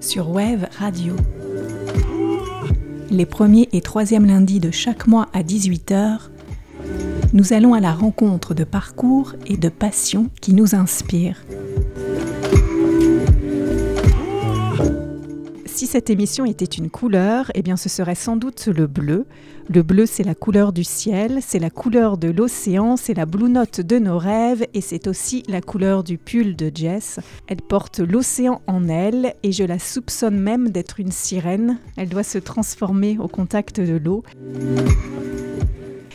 sur Wave Radio. Les premiers et troisièmes lundis de chaque mois à 18h, nous allons à la rencontre de parcours et de passions qui nous inspirent. Cette émission était une couleur, eh bien ce serait sans doute le bleu. Le bleu, c'est la couleur du ciel, c'est la couleur de l'océan, c'est la blue note de nos rêves et c'est aussi la couleur du pull de Jess. Elle porte l'océan en elle et je la soupçonne même d'être une sirène. Elle doit se transformer au contact de l'eau.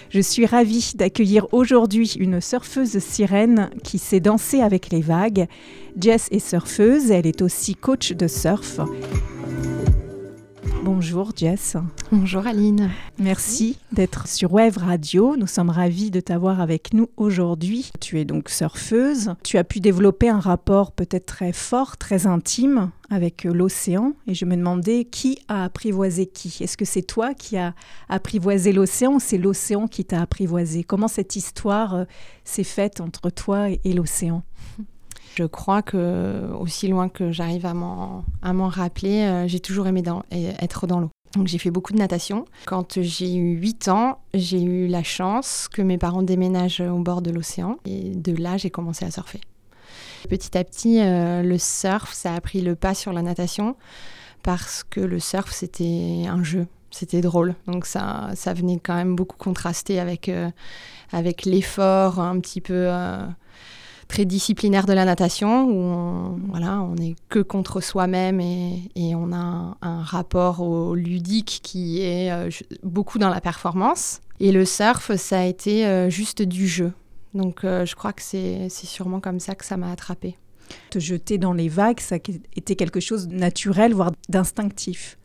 Je suis ravie d'accueillir aujourd'hui une surfeuse sirène qui sait danser avec les vagues. Jess est surfeuse, elle est aussi coach de surf. Bonjour Jess. Bonjour Aline. Merci d'être sur Wave Radio. Nous sommes ravis de t'avoir avec nous aujourd'hui. Tu es donc surfeuse. Tu as pu développer un rapport peut-être très fort, très intime avec l'océan. Et je me demandais qui a apprivoisé qui. Est-ce que c'est toi qui as apprivoisé l'océan ou c'est l'océan qui t'a apprivoisé? Comment cette histoire euh, s'est faite entre toi et l'océan? je crois que, aussi loin que j'arrive à m'en rappeler, euh, j'ai toujours aimé être dans l'eau. Donc j'ai fait beaucoup de natation. Quand j'ai eu 8 ans, j'ai eu la chance que mes parents déménagent au bord de l'océan. Et de là, j'ai commencé à surfer. Petit à petit, euh, le surf, ça a pris le pas sur la natation parce que le surf, c'était un jeu. C'était drôle. Donc ça, ça venait quand même beaucoup contraster avec, euh, avec l'effort un petit peu très disciplinaire de la natation, où on, voilà, on est que contre soi-même et, on a un, rapport au ludique qui est euh, beaucoup dans la performance. Et le surf, ça a été euh, juste du jeu. Donc euh, je crois que c'est sûrement comme ça que ça m'a attrapé. Te jeter dans les vagues, ça a été quelque chose de naturel, voire d'instinctif?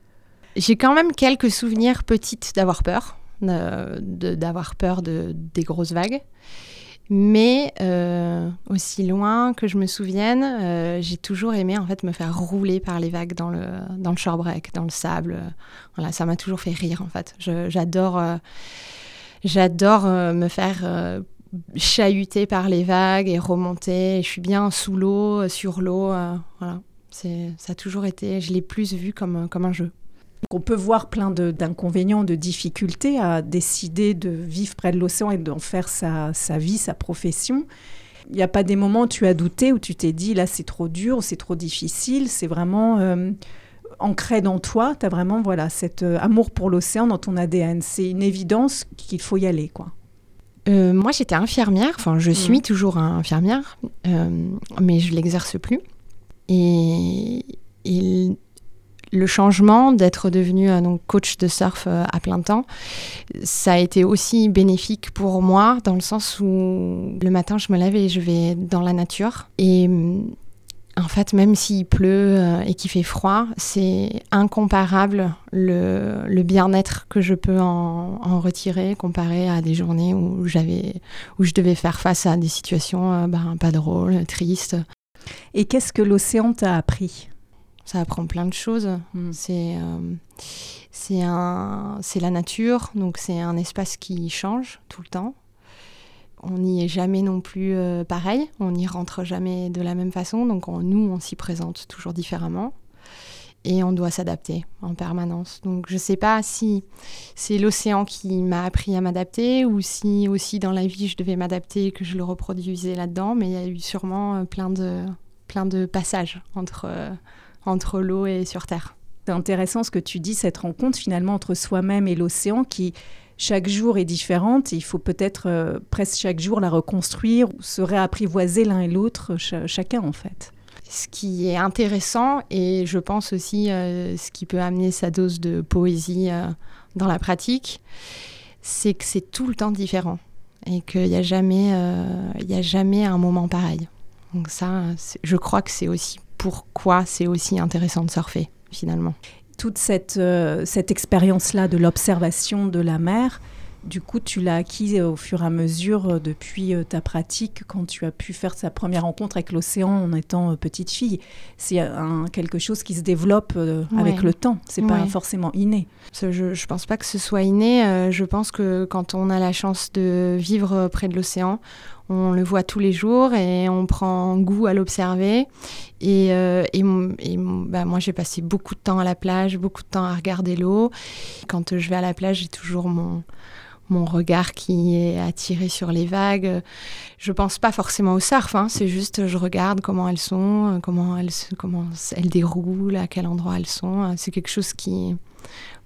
J'ai quand même quelques souvenirs petites d'avoir peur, d'avoir peur de, des grosses vagues. Mais euh, aussi loin que je me souvienne, euh, j'ai toujours aimé en fait me faire rouler par les vagues dans le dans le shorebreak, dans le sable. Voilà, ça m'a toujours fait rire en fait. J'adore euh, j'adore me faire chahuter par les vagues et remonter. Je suis bien sous l'eau, sur l'eau. voilà, c'est ça a toujours été. Je l'ai plus vu comme comme un jeu. On peut voir plein d'inconvénients, de, difficultés à décider de vivre près de l'océan et d'en faire sa, vie, sa profession. Il n'y a pas des moments où tu as douté, où tu t'es dit là c'est trop dur, c'est trop difficile, c'est vraiment euh, ancré dans toi, tu as vraiment voilà, cet euh, amour pour l'océan dans ton ADN. C'est une évidence qu'il faut y aller. quoi. Euh, moi j'étais infirmière, enfin je suis mmh. toujours infirmière, mais je l'exerce plus. Et, et le changement d'être devenu euh, coach de surf euh, à plein temps, ça a été aussi bénéfique pour moi dans le sens où le matin je me lève et je vais dans la nature et en fait, même s'il pleut euh, et qu'il fait froid, c'est incomparable le, bien-être que je peux en, retirer comparé à des journées où, j'avais, où je devais faire face à des situations ben, pas drôles, tristes. Et qu'est-ce que l'océan t'a appris? Ça apprend plein de choses. Mm. C'est euh, c'est un, la nature, donc c'est un espace qui change tout le temps. On n'y est jamais non plus euh, pareil, on n'y rentre jamais de la même façon, donc nous, on s'y présente toujours différemment et on doit s'adapter en permanence. Donc je ne sais pas si c'est l'océan qui m'a appris à m'adapter ou si aussi dans la vie je devais m'adapter et que je le reproduisais là-dedans, mais il y a eu sûrement euh, plein de, plein de passages entre entre l'eau et sur Terre. C'est intéressant ce que tu dis, cette rencontre finalement entre soi-même et l'océan qui chaque jour est différente il faut peut-être euh, presque chaque jour la reconstruire ou se réapprivoiser l'un et l'autre, chacun en fait. Ce qui est intéressant et je pense aussi euh, ce qui peut amener sa dose de poésie euh, dans la pratique, c'est que c'est tout le temps différent et qu'il n'y a, jamais, a jamais un moment pareil. Donc ça, je crois que c'est aussi pourquoi c'est aussi intéressant de surfer finalement. Toute cette, euh, cette expérience-là de l'observation de la mer, du coup, tu l'as acquis au fur et à mesure euh, depuis euh, ta pratique, quand tu as pu faire ta première rencontre avec l'océan en étant petite fille. C'est quelque chose qui se développe avec le temps. C'est pas forcément inné. Je ne pense pas que ce soit inné. je pense que quand on a la chance de vivre près de l'océan, On le voit tous les jours et on prend goût à l'observer. Et, euh, bah, moi, j'ai passé beaucoup de temps à la plage, beaucoup de temps à regarder l'eau. Quand je vais à la plage, j'ai toujours mon, regard qui est attiré sur les vagues. Je pense pas forcément au surf, hein, c'est juste je regarde comment elles sont, comment elles, comment elles déroulent, à quel endroit elles sont. C'est quelque chose qui,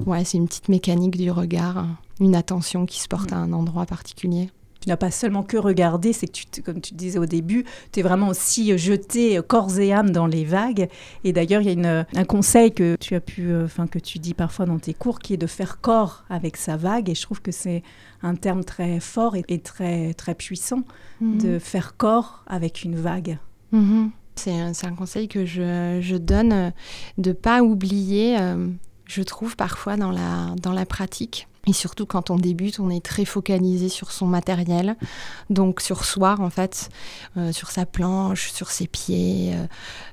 ouais, c'est une petite mécanique du regard, une attention qui se porte à un endroit particulier tu n'as pas seulement que regardé, c'est que, tu, comme tu disais au début, tu es vraiment aussi jeté corps et âme dans les vagues. Et d'ailleurs, il y a un conseil que tu as pu, euh, enfin que tu dis parfois dans tes cours, qui est de faire corps avec sa vague. Et je trouve que c'est un terme très fort et, très très puissant mhm. de faire corps avec une vague. Mhm. C'est un conseil que je, je donne euh, de pas oublier. Euh, je trouve parfois dans la, dans la pratique et surtout quand on débute, on est très focalisé sur son matériel, donc sur soi en fait, euh, sur sa planche, sur ses pieds. Euh,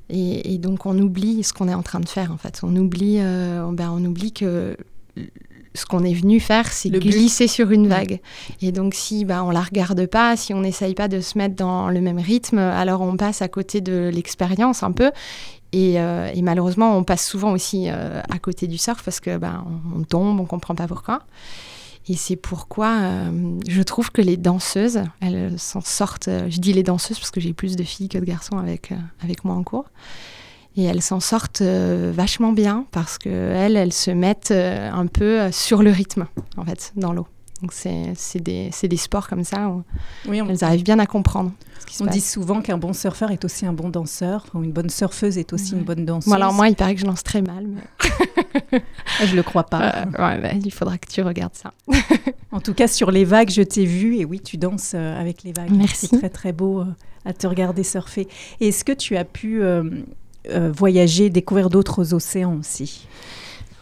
et, donc on oublie ce qu'on est en train de faire en fait. On oublie, euh, ben, on oublie que ce qu'on est venu faire, c'est glisser sur une vague. Et donc, si bah, on la regarde pas, si on n'essaye pas de se mettre dans le même rythme, alors on passe à côté de l'expérience un peu. Euh, et, malheureusement, on passe souvent aussi euh, à côté du surf parce que ben, on, tombe, on comprend pas pourquoi. Et c'est pourquoi euh, je trouve que les danseuses, elles s'en sortent. Je dis les danseuses parce que j'ai plus de filles que de garçons avec, avec moi en cours. Et elles s'en sortent vachement bien parce qu'elles, elles se mettent un peu sur le rythme, en fait, dans l'eau. Donc c'est des, des, sports comme ça où oui, elles arrivent bien à comprbre. on dit souvent qu'un bon surfeur est aussi un bon danseur, ou une bonne surfeuse est aussi une bonne danseuse. Bon, alors moi, il paraît que je lance très mal. Mais... Ah, je le crois pas. Euh, ouais, bah, il faudra que tu regardes ça. en tout cas, sur les vagues, je t'ai vu et oui, tu danses euh, avec les vagues. Merci. C'est très très beau euh, à te regarder surfer. est-ce que tu as pu voyager, découvrir d'autres océans aussi?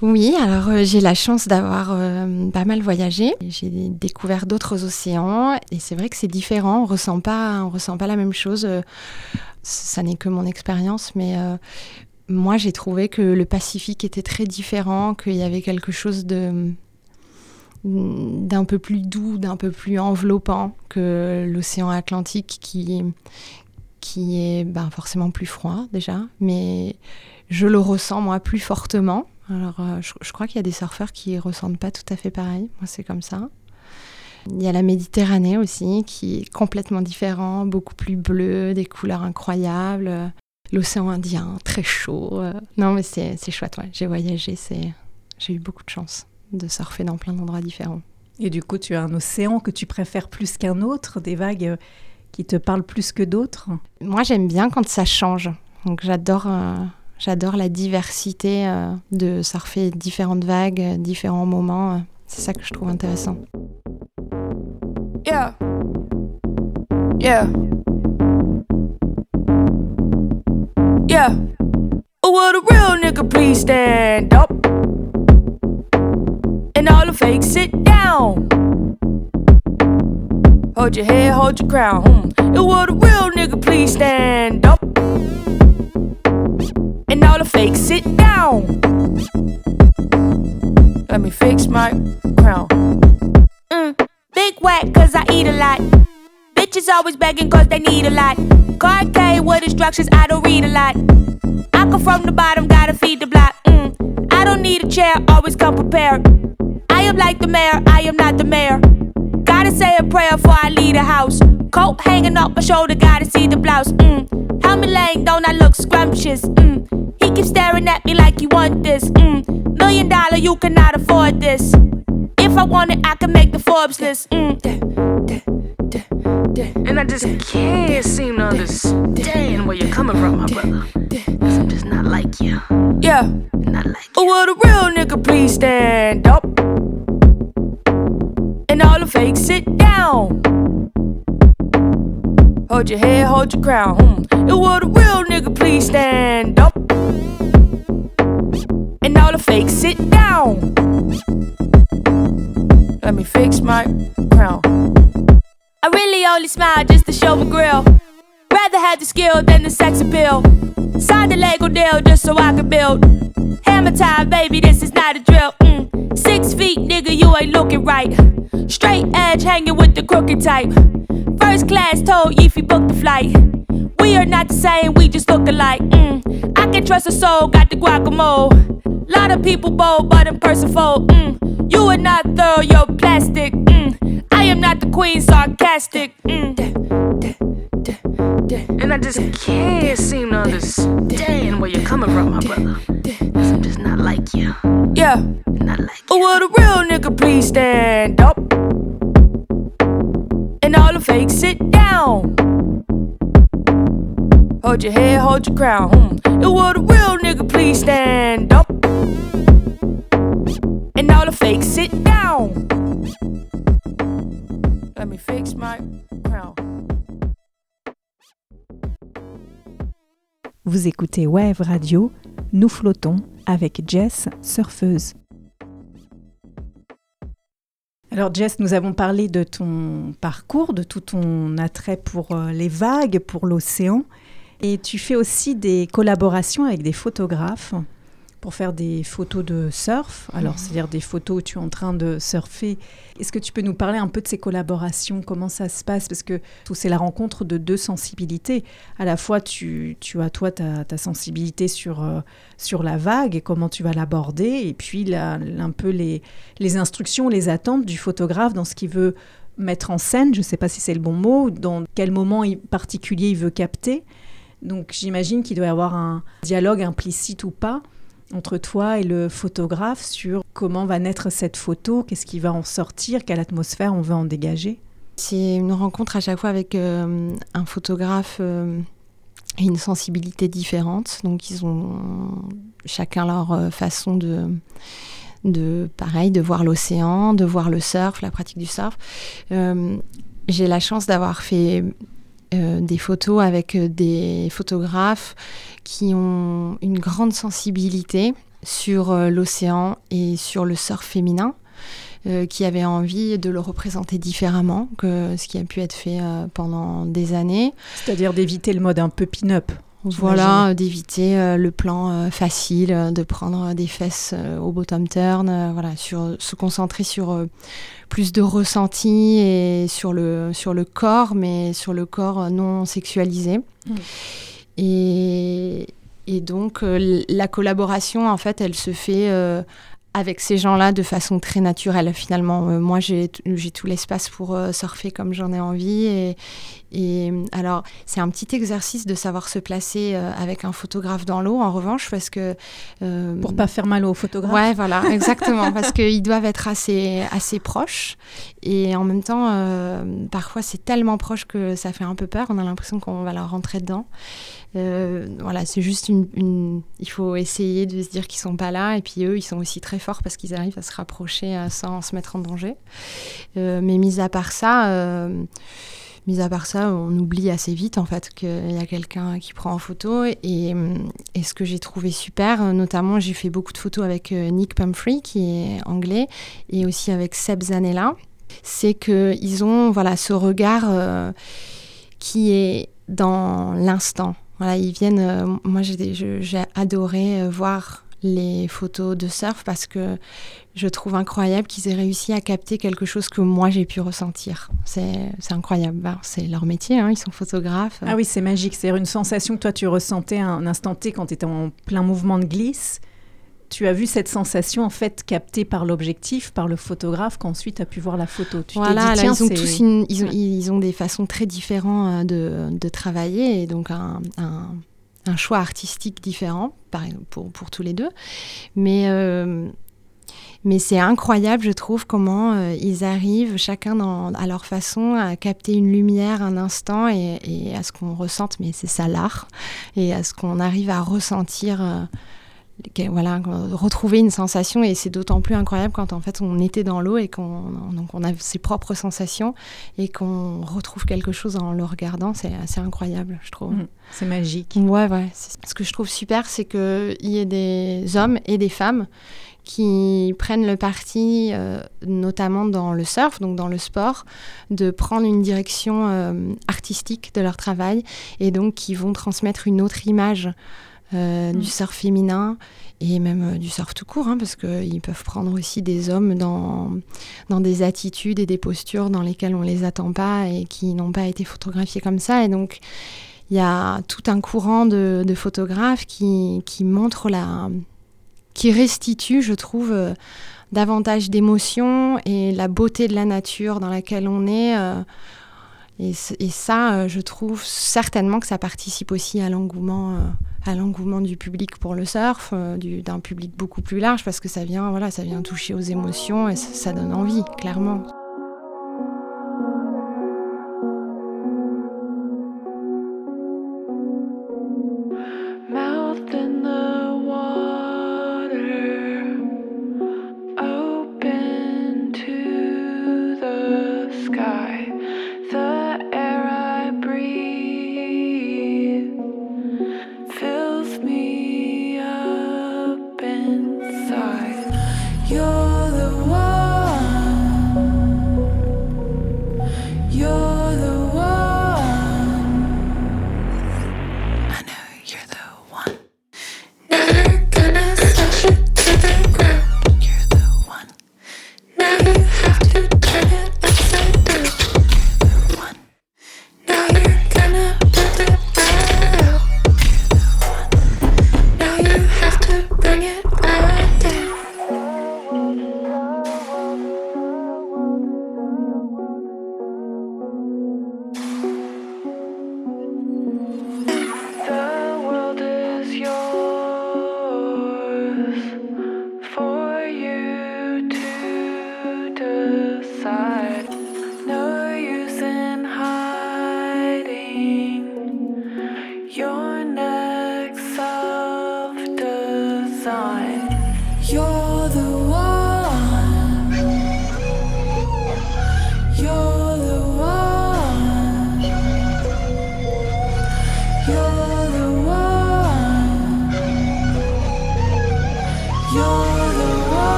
Oui, alors euh, j'ai la chance d'avoir euh, pas mal voyagé. J'ai découvert d'autres océans et c'est vrai que c'est différent. On ressent pas, on ressent pas la même chose. Euh, ça n'est que mon expérience, mais moi j'ai trouvé que le Pacifique était très différent, qu'il y avait quelque chose d'un peu plus doux, d'un peu plus enveloppant que l'océan Atlantique qui qui est ben, forcément plus froid déjà, mais je le ressens moi plus fortement alors, euh, je, crois qu'il y a des surfeurs qui ressentent pas tout à fait pareil. Moi, c'est comme ça. Il y a la Méditerranée aussi, qui est complètement différent, beaucoup plus bleu, des couleurs incroyables. L'océan Indien, très chaud. Non, mais c'est chouette, ouais. J'ai voyagé, j'ai eu beaucoup de chance de surfer dans plein d'endroits différents. Et du coup, tu as un océan que tu préfères plus qu'un autre, des vagues euh, qui te parlent plus que d'autres? Moi, j'aime bien quand ça change. Donc, j'adore euh, J'adore la diversité euh, de surfer différentes vagues, différents moments. C'est ça que je trouve intéressant. Yeah. Yeah. Yeah. Oh, would a real nigga please stand up? And all the fakes sit down. Hold your head, hold your crown. Mm. It would a real nigga please stand up? And all the fakes sit down. Let me fix my crown. Mm, big whack, cause I eat a lot. Bitches always begging cause they need a lot. K with instructions, I don't read a lot. I come from the bottom, gotta feed the block. Mm, I don't need a chair, always come prepared. I am like the mayor, I am not the mayor. Gotta say a prayer before I leave the house. Coat hanging off my shoulder, gotta see the blouse. Mm. Helmet laying, don't I look scrumptious? Mm. He keeps staring at me like you want this. Mm. Million dollar, you cannot afford this. If I want it, I can make the Forbes list. Mm. And I just can't seem to understand where you're coming from, my brother. Cause I'm just not like you. Yeah. Not like you. Will the real nigga please stand up? And all the fakes sit down. Hold your head, hold your crown. Mm. And will the real nigga please stand up? And all the fakes sit down. Let me fix my crown. I really only smile just to show my grill. Rather have the skill than the sex appeal. Signed a Lego deal just so I could build. Hammer time, baby, this is not a drill. Mm. Six feet, nigga, you ain't looking right. Straight edge hanging with the crooked type. First class told Yeefy book the flight. We are not the same, we just look alike. Mm. I can trust a soul, got the guacamole. Lot of people bold, but in person fold. Mm. You are not thorough, you're plastic. Mm. I am not the queen, sarcastic. Mm. And I just can't seem to understand where you're coming from, my brother. Cause I'm just not like you. Yeah. Not like Oh, you. would a real nigga please stand up? And all the fakes sit down. Hold your head, hold your crown. Hmm. And a real nigga please stand up? And all the fakes sit down. Let me fix my crown. Vous écoutez Wave Radio, nous flottons avec Jess, surfeuse. Alors Jess, nous avons parlé de ton parcours, de tout ton attrait pour euh, les vagues, pour l'océan. Et tu fais aussi des collaborations avec des photographes pour faire des photos de surf. Alors, c'est-à-dire des photos où tu es en train de surfer. Est-ce que tu peux nous parler un peu de ces collaborations? Comment ça se passe? Parce que c'est la rencontre de deux sensibilités. À la fois, tu, tu as toi ta, ta sensibilité sur, euh, sur la vague et comment tu vas l'aborder, et puis la- un peu les, les instructions, les attentes du photographe dans ce qu'il veut mettre en scène. Je ne sais pas si c'est le bon mot, dans quel moment particulier il veut capter. Donc j'imagine qu'il doit y avoir un dialogue implicite ou pas entre toi et le photographe sur comment va naître cette photo, qu'est-ce qui va en sortir, quelle atmosphère on veut en dégager. C'est une rencontre à chaque fois avec euh, un photographe euh, et une sensibilité différente. Donc ils ont chacun leur euh, façon de, de pareil, de voir l'océan, de voir le surf, la pratique du surf. J'ai la chance d'avoir fait euh, des photos avec euh, des photographes qui ont une grande sensibilité sur euh, l'océan et sur le surf féminin qui avaient envie de le représenter différemment que ce qui a pu être fait pendant des années. C'est-à-dire d'éviter le mode un peu pin-up. Voilà, euh, d'éviter euh, le plan euh, facile, de prendre des fesses au bottom turn, voilà, sur, se concentrer sur plus de ressenti et sur le, sur le corps, mais sur le corps non sexualisé. Mm. Et, et donc, euh, la collaboration, en fait, elle se fait euh, avec ces gens-là de façon très naturelle, finalement. Euh, moi, j'ai tout l'espace pour euh, surfer comme j'en ai envie. Et, et alors, c'est un petit exercice de savoir se placer euh, avec un photographe dans l'eau, en revanche, parce que... Pour pas faire mal au photographe. Ouais, voilà, exactement, parce qu'ils doivent être assez, assez proches. Et en même temps, parfois, c'est tellement proche que ça fait un peu peur. On a l'impression qu'on va leur rentrer dedans. Euh, voilà, c'est juste une, Il faut essayer de se dire qu'ils sont pas là. Et puis eux, ils sont aussi très forts parce qu'ils arrivent à se rapprocher euh, sans se mettre en danger. Euh, mais mis à part ça... Mis à part ça, on oublie assez vite en fait qu'il y a quelqu'un qui prend en photo. Et, ce que j'ai trouvé super, notamment j'ai fait beaucoup de photos avec Nick Pumphrey qui est anglais et aussi avec Seb Zanella, c'est qu'ils ont voilà, ce regard qui est dans l'instant. Voilà, ils viennent. euh, moi, j'ai adoré euh, voir les photos de surf parce que je trouve incroyable qu'ils aient réussi à capter quelque chose que moi j'ai pu ressentir. C'est incroyable. Ben, c'est leur métier, hein, ils sont photographes. Ah oui, c'est magique. C'est une sensation que toi, tu ressentais un instant T quand tu étais en plein mouvement de glisse. Tu as vu cette sensation en fait captée par l'objectif, par le photographe, qu'ensuite tu as pu voir la photo. Tu Voilà, dit, là, ils ont tous une- ils, ont, Ouais. ils ont des façons très différentes euh, de, de travailler et donc un, un- un choix artistique différent par exemple, pour, pour tous les deux. Mais, euh, mais c'est incroyable, je trouve, comment euh, ils arrivent chacun dans- à leur façon à capter une lumière un instant et, et à ce qu'on ressente, mais c'est ça l'art, et à ce qu'on arrive à ressentir. euh, voilà, retrouver une sensation et c'est d'autant plus incroyable quand en fait on était dans l'eau et qu'on donc on a ses propres sensations et qu'on retrouve quelque chose en le regardant, c'est assez incroyable, je trouve. Mhm. c'est magique. Ouais, ouais. Ce que je trouve super, c'est qu'il y ait des hommes et des femmes qui prennent le parti, euh, notamment dans le surf, donc dans le sport, de prendre une direction euh, artistique de leur travail et donc qui vont transmettre une autre image euh, Mm. du surf féminin et même du surf tout court, hein, parce qu'ils peuvent prendre aussi des hommes dans, dans des attitudes et des postures dans lesquelles on les attend pas et qui n'ont pas été photographiés comme ça. Et donc, il y a tout un courant de, photographes qui, qui montrent la. qui restituent, je trouve, euh, davantage d'émotions et la beauté de la nature dans laquelle on est. Euh, et, ça, euh, je trouve certainement que ça participe aussi à l'engouement, à l'engouement du public pour le surf, d'un public beaucoup plus large, parce que ça vient, voilà, ça vient toucher aux émotions et ça donne envie, clairement.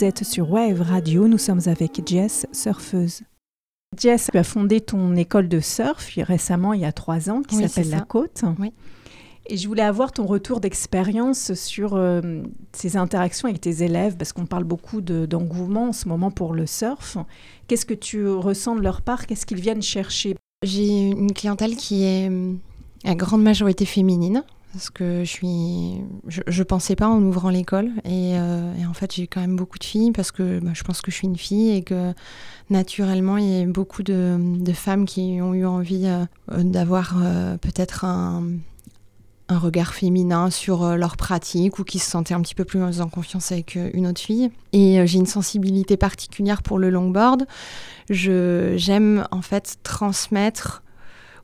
Vous êtes sur Wave Radio, nous sommes avec Jess, surfeuse. Jess, tu as fondé ton école de surf récemment, il y a trois ans, qui s'appelle La Côte. Oui. Et je voulais avoir ton retour d'expérience sur euh, ces interactions avec tes élèves, parce qu'on parle beaucoup d'engouement en ce moment pour le surf. Qu'est-ce que tu ressens de leur part? Qu'est-ce qu'ils viennent chercher? J'ai une clientèle qui est à grande majorité féminine parce que je suis je, pensais pas en ouvrant l'école et, euh, et, en fait j'ai quand même beaucoup de filles parce que bah, je pense que je suis une fille et que naturellement il y a beaucoup de, femmes qui ont eu envie euh, d'avoir euh, peut-être un, regard féminin sur leur pratique ou qui se sentaient un petit peu plus en confiance avec une autre fille. Et j'ai une sensibilité particulière pour le longboard. Je j'aime en fait transmettre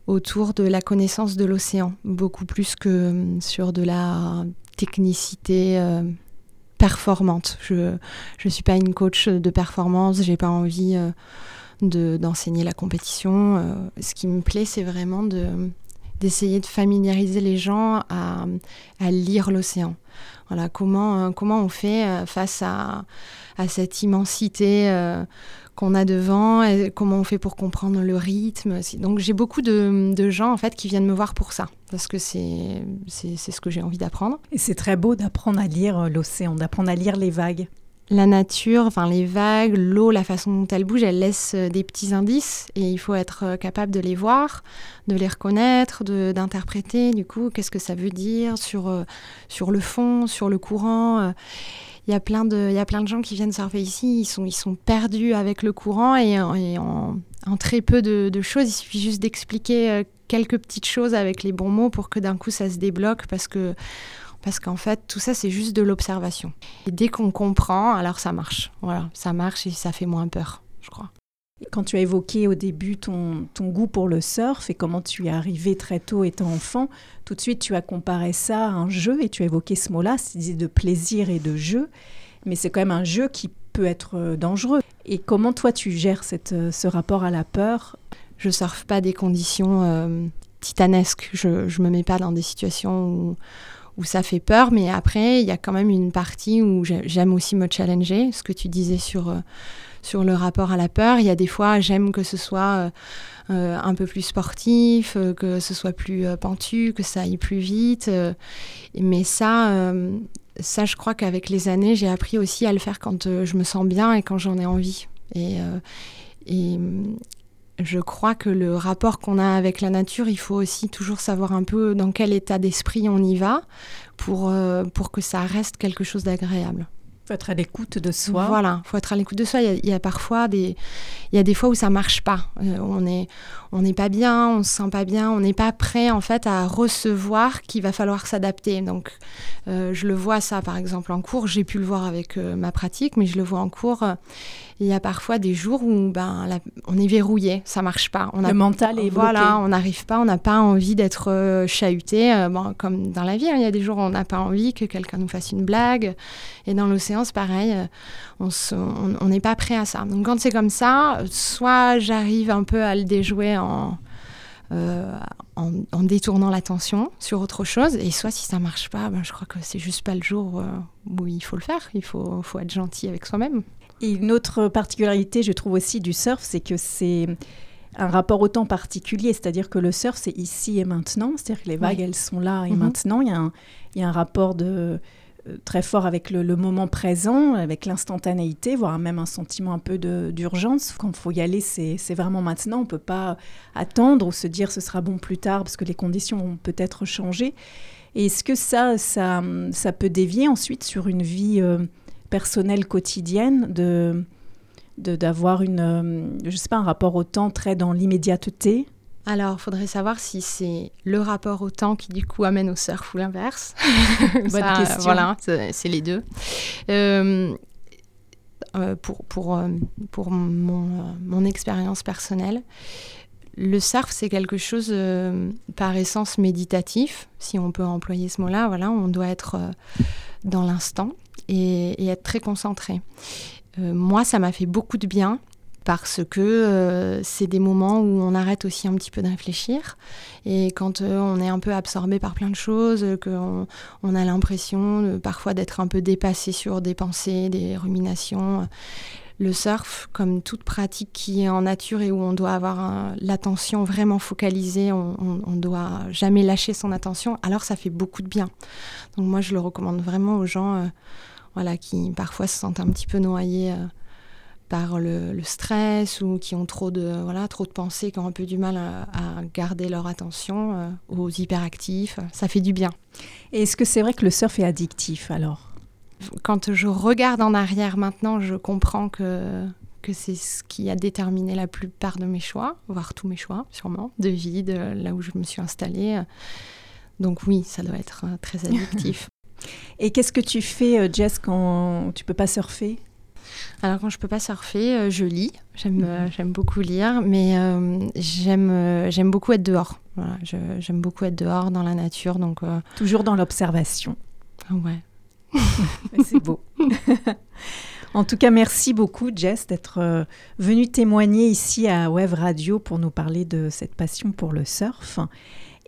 autour de la connaissance de l'océan, beaucoup plus que hum, sur de la technicité euh, performante. Je ne suis pas une coach de performance, j'ai pas envie euh, d'enseigner la compétition. Euh, ce qui me plaît, c'est vraiment de d'essayer de familiariser les gens à, lire l'océan. Voilà, comment, comment on fait face à, cette immensité qu'on a devant, et comment on fait pour comprendre le rythme. Donc j'ai beaucoup de, de, gens en fait qui viennent me voir pour ça, parce que c'est ce que j'ai envie d'apprendre. Et c'est très beau d'apprendre à lire l'océan, d'apprendre à lire les vagues la nature, enfin les vagues, l'eau, la façon dont elle bouge, elle laisse euh, des petits indices et il faut être euh, capable de les voir, de les reconnaître, d'interpréter du coup qu'est-ce que ça veut dire sur, euh, sur le fond, sur le courant. Il y, a plein de, il y a plein de gens qui viennent surfer ici, ils sont, ils sont perdus avec le courant et, en, très peu de, de, choses, il suffit juste d'expliquer quelques petites choses avec les bons mots pour que d'un coup ça se débloque parce que parce qu'en fait, tout ça, c'est juste de l'observation. Et dès qu'on comprend, alors ça marche. Voilà, ça marche et ça fait moins peur, je crois. Quand tu as évoqué au début ton, ton goût pour le surf et comment tu y es arrivé très tôt étant enfant, tout de suite tu as comparé ça à un jeu et tu as évoqué ce mot-là, c'est de plaisir et de jeu. Mais c'est quand même un jeu qui peut être euh, dangereux. Et comment toi tu gères cette, euh, ce rapport à la peur? Je surfe pas des conditions euh, titanesques. Je ne me mets pas dans des situations où où ça fait peur, mais après, il y a quand même une partie où j'aime aussi me challenger, ce que tu disais sur, euh, sur le rapport à la peur. Il y a des fois, j'aime que ce soit euh, euh, un peu plus sportif, que ce soit plus pentu, que ça aille plus vite. mais ça, ça, je crois qu'avec les années, j'ai appris aussi à le faire quand je me sens bien et quand j'en ai envie. Je crois que le rapport qu'on a avec la nature, il faut aussi toujours savoir un peu dans quel état d'esprit on y va pour, euh, pour que ça reste quelque chose d'agréable. Il faut être à l'écoute de soi. Voilà, il faut être à l'écoute de soi. Il y, a, parfois des, il y a des fois où ça marche pas. Euh, on n'est on n'est pas bien, on se sent pas bien, on n'est pas prêt en fait à recevoir qu'il va falloir s'adapter. Donc, euh, je le vois ça par exemple en cours. J'ai pu le voir avec ma pratique, mais je le vois en cours il y a parfois des jours où ben, on est verrouillé, ça marche pas. On a, le mental est Voilà, on n'arrive pas, on n'a pas envie d'être euh, chahuté. Euh, bon, comme dans la vie, hein, il y a des jours où on n'a pas envie que quelqu'un nous fasse une blague. Et dans l'océan, c'est pareil, euh, on n'est pas prêt à ça. Donc quand c'est comme ça, soit j'arrive un peu à le déjouer en, en, détournant l'attention sur autre chose. Et soit si ça marche pas, ben, je crois que c'est juste pas le jour où il faut le faire. Il faut, faut être gentil avec soi-même. Et une autre particularité, je trouve aussi du surf, c'est que c'est un rapport au temps particulier, c'est-à-dire que le surf, c'est ici et maintenant, c'est-à-dire que les vagues, elles sont là et mhm. maintenant. Il y, a un, il y, a un, rapport de, euh, très fort avec le, moment présent, avec l'instantanéité, voire même un sentiment un peu d'urgence. Quand il faut y aller, c'est vraiment maintenant. On ne peut pas attendre ou se dire ce sera bon plus tard parce que les conditions vont peut-être changer. Et est-ce que ça, ça, ça, peut dévier ensuite sur une vie... Euh, personnelle quotidienne de d'avoir une euh, sais pas un rapport au temps très dans l'immédiateté? Alors, il faudrait savoir si c'est le rapport au temps qui, du coup, amène au surf ou l'inverse. Bonne question. Voilà, c'est les deux. Euh, euh, pour pour, pour mon, mon expérience personnelle, le surf, c'est quelque chose par essence méditatif, si on peut employer ce mot-là. Voilà, on doit être dans l'instant et, être très concentré. Euh, moi, ça m'a fait beaucoup de bien parce que euh, c'est des moments où on arrête aussi un petit peu de réfléchir. Et quand euh, on est un peu absorbé par plein de choses, qu'on on a l'impression parfois d'être un peu dépassé sur des pensées, des ruminations, le surf, comme toute pratique qui est en nature et où on doit avoir l'attention vraiment focalisée, on, ne doit jamais lâcher son attention, alors ça fait beaucoup de bien. Donc moi, je le recommande vraiment aux gens voilà, qui parfois se sentent un petit peu noyés euh, par le, stress ou qui ont trop de, voilà, trop de pensées, qui ont un peu du mal à, garder leur attention, euh, aux hyperactifs. Ça fait du bien. Et est-ce que c'est vrai que le surf est addictif alors? Quand je regarde en arrière maintenant, je comprends que, que c'est ce qui a déterminé la plupart de mes choix, voire tous mes choix sûrement, de vie, de là où je me suis installée. Donc oui, ça doit être euh, très addictif. Et qu'est-ce que tu fais, euh, Jess, quand tu peux pas surfer? Alors quand je peux pas surfer, euh, je lis. J'aime euh, j'aime beaucoup lire, mais j'aime j'aime beaucoup être dehors. Voilà, j'aime beaucoup être dehors dans la nature, donc toujours dans l'observation. Ouais. C'est beau. en tout cas, merci beaucoup, Jess, d'être venue témoigner ici à Web Radio pour nous parler de cette passion pour le surf.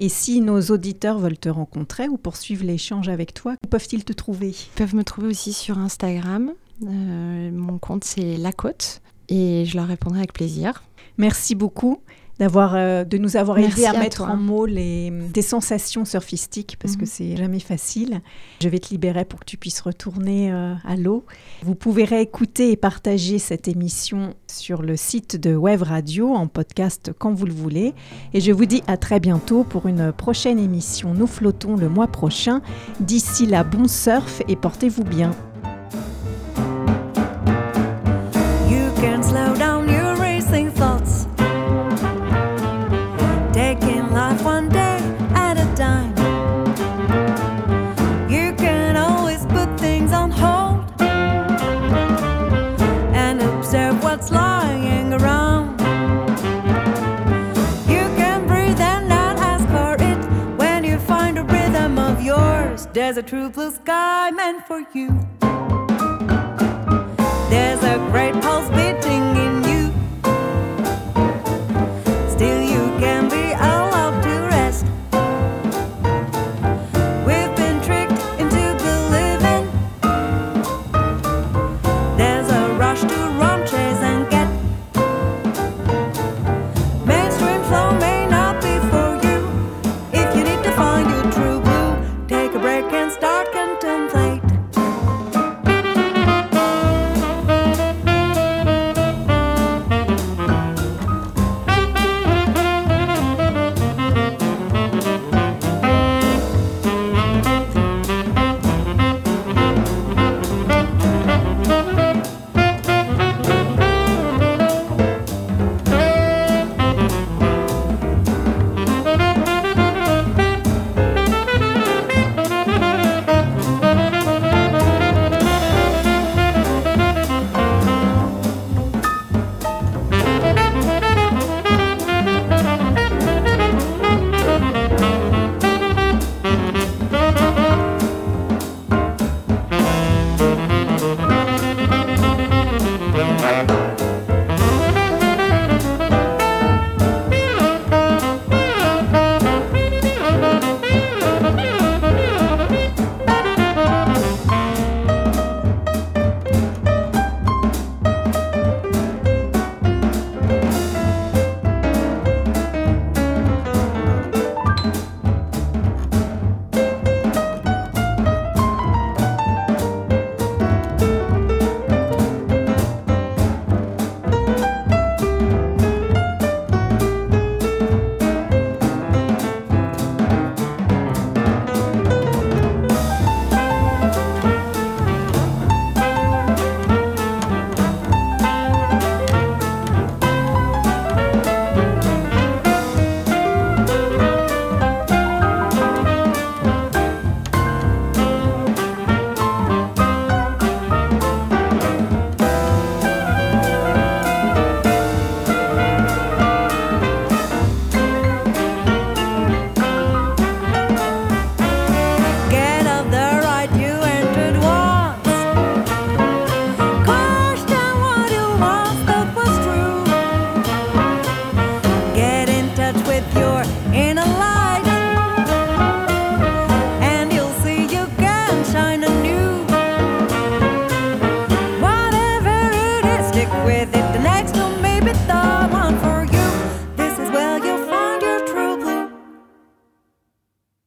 Et si nos auditeurs veulent te rencontrer ou poursuivre l'échange avec toi, où peuvent-ils te trouver? Ils peuvent me trouver aussi sur Instagram. Euh, mon compte, c'est La Côte. Et je leur répondrai avec plaisir. Merci beaucoup d'avoir euh, de nous avoir Merci aidé à, à mettre toi. en mots les, des sensations surfistiques parce que Mhm. c'est jamais facile. Je vais te libérer pour que tu puisses retourner euh, à l'eau. Vous pouvez réécouter et partager cette émission sur le site de Web Radio en podcast quand vous le voulez. Et je vous dis à très bientôt pour une prochaine émission. Nous flottons le mois prochain. D'ici là, bon surf et portez-vous bien. A true blue sky meant for you. There's a great pulse beating in